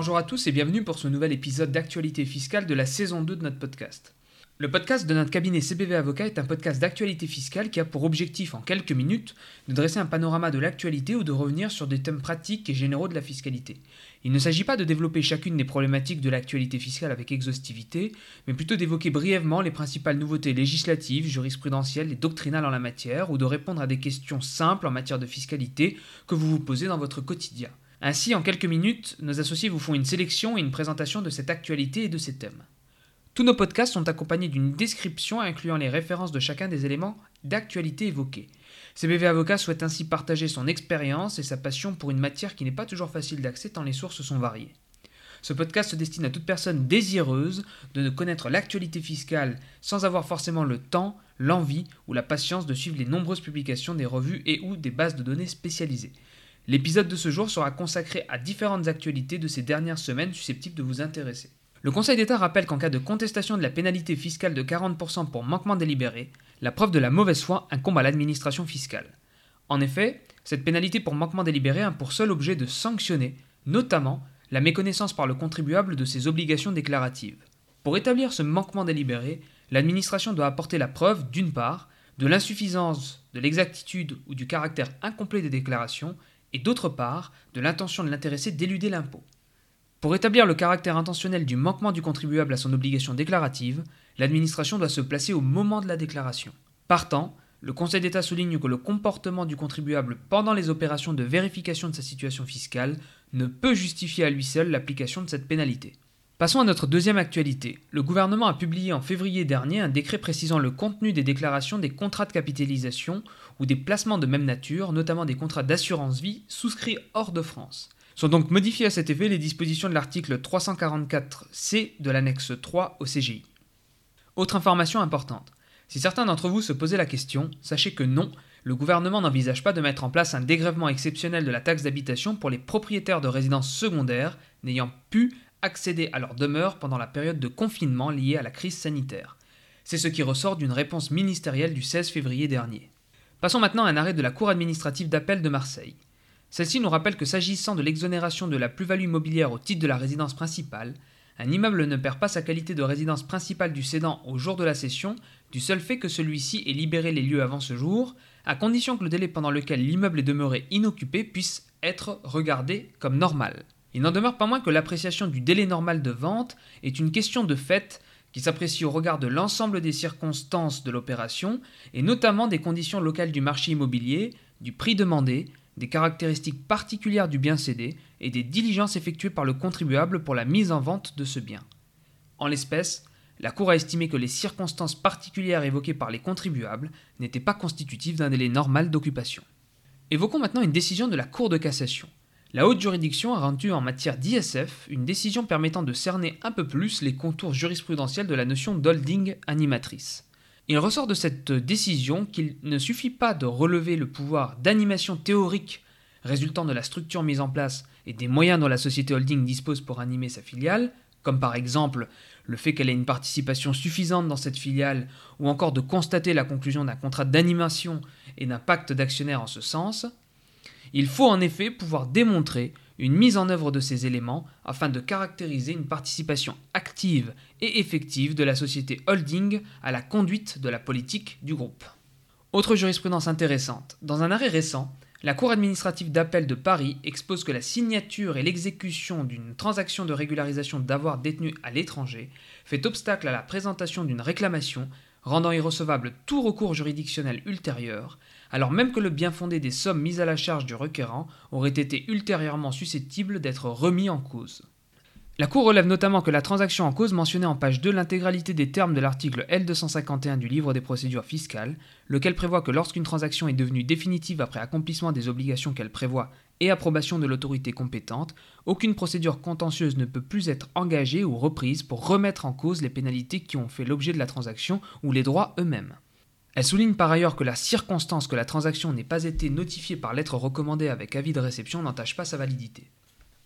Bonjour à tous et bienvenue pour ce nouvel épisode d'actualité fiscale de la saison 2 de notre podcast. Le podcast de notre cabinet CBV Avocat est un podcast d'actualité fiscale qui a pour objectif en quelques minutes de dresser un panorama de l'actualité ou de revenir sur des thèmes pratiques et généraux de la fiscalité. Il ne s'agit pas de développer chacune des problématiques de l'actualité fiscale avec exhaustivité, mais plutôt d'évoquer brièvement les principales nouveautés législatives, jurisprudentielles et doctrinales en la matière, ou de répondre à des questions simples en matière de fiscalité que vous vous posez dans votre quotidien. Ainsi, en quelques minutes, nos associés vous font une sélection et une présentation de cette actualité et de ces thèmes. Tous nos podcasts sont accompagnés d'une description incluant les références de chacun des éléments d'actualité évoqués. CBV Avocat souhaite ainsi partager son expérience et sa passion pour une matière qui n'est pas toujours facile d'accès tant les sources sont variées. Ce podcast se destine à toute personne désireuse de connaître l'actualité fiscale sans avoir forcément le temps, l'envie ou la patience de suivre les nombreuses publications des revues et ou des bases de données spécialisées. L'épisode de ce jour sera consacré à différentes actualités de ces dernières semaines susceptibles de vous intéresser. Le Conseil d'État rappelle qu'en cas de contestation de la pénalité fiscale de 40% pour manquement délibéré, la preuve de la mauvaise foi incombe à l'administration fiscale. En effet, cette pénalité pour manquement délibéré a pour seul objet de sanctionner, notamment, la méconnaissance par le contribuable de ses obligations déclaratives. Pour établir ce manquement délibéré, l'administration doit apporter la preuve, d'une part, de l'insuffisance, de l'exactitude ou du caractère incomplet des déclarations, et d'autre part, de l'intention de l'intéressé d'éluder l'impôt. Pour établir le caractère intentionnel du manquement du contribuable à son obligation déclarative, l'administration doit se placer au moment de la déclaration. Partant, le Conseil d'État souligne que le comportement du contribuable pendant les opérations de vérification de sa situation fiscale ne peut justifier à lui seul l'application de cette pénalité. Passons à notre deuxième actualité. Le gouvernement a publié en février dernier un décret précisant le contenu des déclarations des contrats de capitalisation ou des placements de même nature, notamment des contrats d'assurance vie souscrits hors de France. Sont donc modifiées à cet effet les dispositions de l'article 344C de l'annexe 3 au CGI. Autre information importante. Si certains d'entre vous se posaient la question, sachez que non, le gouvernement n'envisage pas de mettre en place un dégrèvement exceptionnel de la taxe d'habitation pour les propriétaires de résidences secondaires n'ayant pu accéder à leur demeure pendant la période de confinement liée à la crise sanitaire. C'est ce qui ressort d'une réponse ministérielle du 16 février dernier. Passons maintenant à un arrêt de la Cour administrative d'appel de Marseille. Celle-ci nous rappelle que s'agissant de l'exonération de la plus-value immobilière au titre de la résidence principale, un immeuble ne perd pas sa qualité de résidence principale du cédant au jour de la cession du seul fait que celui-ci ait libéré les lieux avant ce jour, à condition que le délai pendant lequel l'immeuble est demeuré inoccupé puisse être regardé comme normal. Il n'en demeure pas moins que l'appréciation du délai normal de vente est une question de fait qui s'apprécie au regard de l'ensemble des circonstances de l'opération et notamment des conditions locales du marché immobilier, du prix demandé, des caractéristiques particulières du bien cédé et des diligences effectuées par le contribuable pour la mise en vente de ce bien. En l'espèce, la Cour a estimé que les circonstances particulières évoquées par les contribuables n'étaient pas constitutives d'un délai normal d'occupation. Évoquons maintenant une décision de la Cour de cassation. La haute juridiction a rendu en matière d'ISF une décision permettant de cerner un peu plus les contours jurisprudentiels de la notion d'holding animatrice. Il ressort de cette décision qu'il ne suffit pas de relever le pouvoir d'animation théorique résultant de la structure mise en place et des moyens dont la société holding dispose pour animer sa filiale, comme par exemple le fait qu'elle ait une participation suffisante dans cette filiale, ou encore de constater la conclusion d'un contrat d'animation et d'un pacte d'actionnaires en ce sens, il faut en effet pouvoir démontrer une mise en œuvre de ces éléments afin de caractériser une participation active et effective de la société holding à la conduite de la politique du groupe. Autre jurisprudence intéressante, dans un arrêt récent, la Cour administrative d'appel de Paris expose que la signature et l'exécution d'une transaction de régularisation d'avoir détenu à l'étranger fait obstacle à la présentation d'une réclamation rendant irrecevable tout recours juridictionnel ultérieur, alors même que le bien fondé des sommes mises à la charge du requérant aurait été ultérieurement susceptible d'être remis en cause. La Cour relève notamment que la transaction en cause mentionnait en page 2 l'intégralité des termes de l'article L251 du livre des procédures fiscales, lequel prévoit que lorsqu'une transaction est devenue définitive après accomplissement des obligations qu'elle prévoit et approbation de l'autorité compétente, aucune procédure contentieuse ne peut plus être engagée ou reprise pour remettre en cause les pénalités qui ont fait l'objet de la transaction ou les droits eux-mêmes. Elle souligne par ailleurs que la circonstance que la transaction n'ait pas été notifiée par lettre recommandée avec avis de réception n'entache pas sa validité.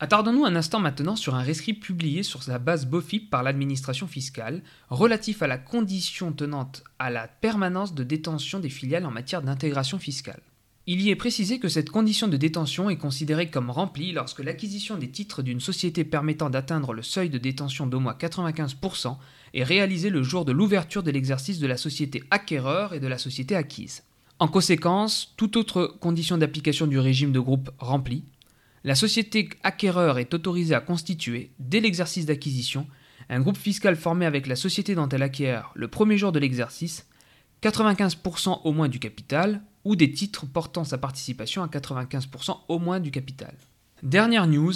Attardons-nous un instant maintenant sur un rescrit publié sur la base BOFIP par l'administration fiscale, relatif à la condition tenante à la permanence de détention des filiales en matière d'intégration fiscale. Il y est précisé que cette condition de détention est considérée comme remplie lorsque l'acquisition des titres d'une société permettant d'atteindre le seuil de détention d'au moins 95% est réalisée le jour de l'ouverture de l'exercice de la société acquéreur et de la société acquise. En conséquence, toute autre condition d'application du régime de groupe remplie, la société acquéreur est autorisée à constituer, dès l'exercice d'acquisition, un groupe fiscal formé avec la société dont elle acquiert le premier jour de l'exercice 95% au moins du capital ou des titres portant sa participation à 95% au moins du capital. Dernière news,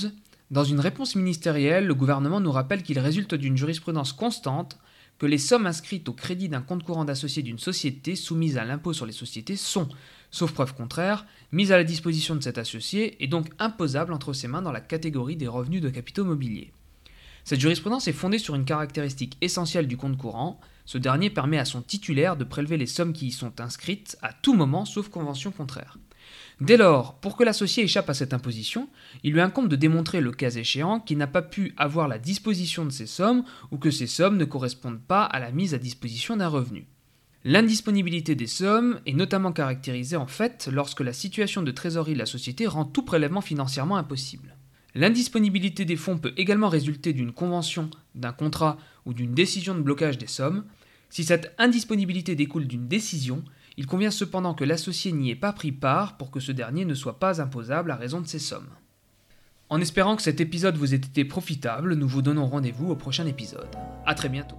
dans une réponse ministérielle, le gouvernement nous rappelle qu'il résulte d'une jurisprudence constante que les sommes inscrites au crédit d'un compte courant d'associé d'une société soumise à l'impôt sur les sociétés sont, sauf preuve contraire, mises à la disposition de cet associé et donc imposables entre ses mains dans la catégorie des revenus de capitaux mobiliers. Cette jurisprudence est fondée sur une caractéristique essentielle du compte courant, ce dernier permet à son titulaire de prélever les sommes qui y sont inscrites à tout moment sauf convention contraire. Dès lors, pour que l'associé échappe à cette imposition, il lui incombe de démontrer le cas échéant qu'il n'a pas pu avoir la disposition de ces sommes ou que ces sommes ne correspondent pas à la mise à disposition d'un revenu. L'indisponibilité des sommes est notamment caractérisée en fait lorsque la situation de trésorerie de la société rend tout prélèvement financièrement impossible. L'indisponibilité des fonds peut également résulter d'une convention, d'un contrat ou d'une décision de blocage des sommes, si cette indisponibilité découle d'une décision, il convient cependant que l'associé n'y ait pas pris part pour que ce dernier ne soit pas imposable à raison de ces sommes. En espérant que cet épisode vous ait été profitable, nous vous donnons rendez-vous au prochain épisode. A très bientôt.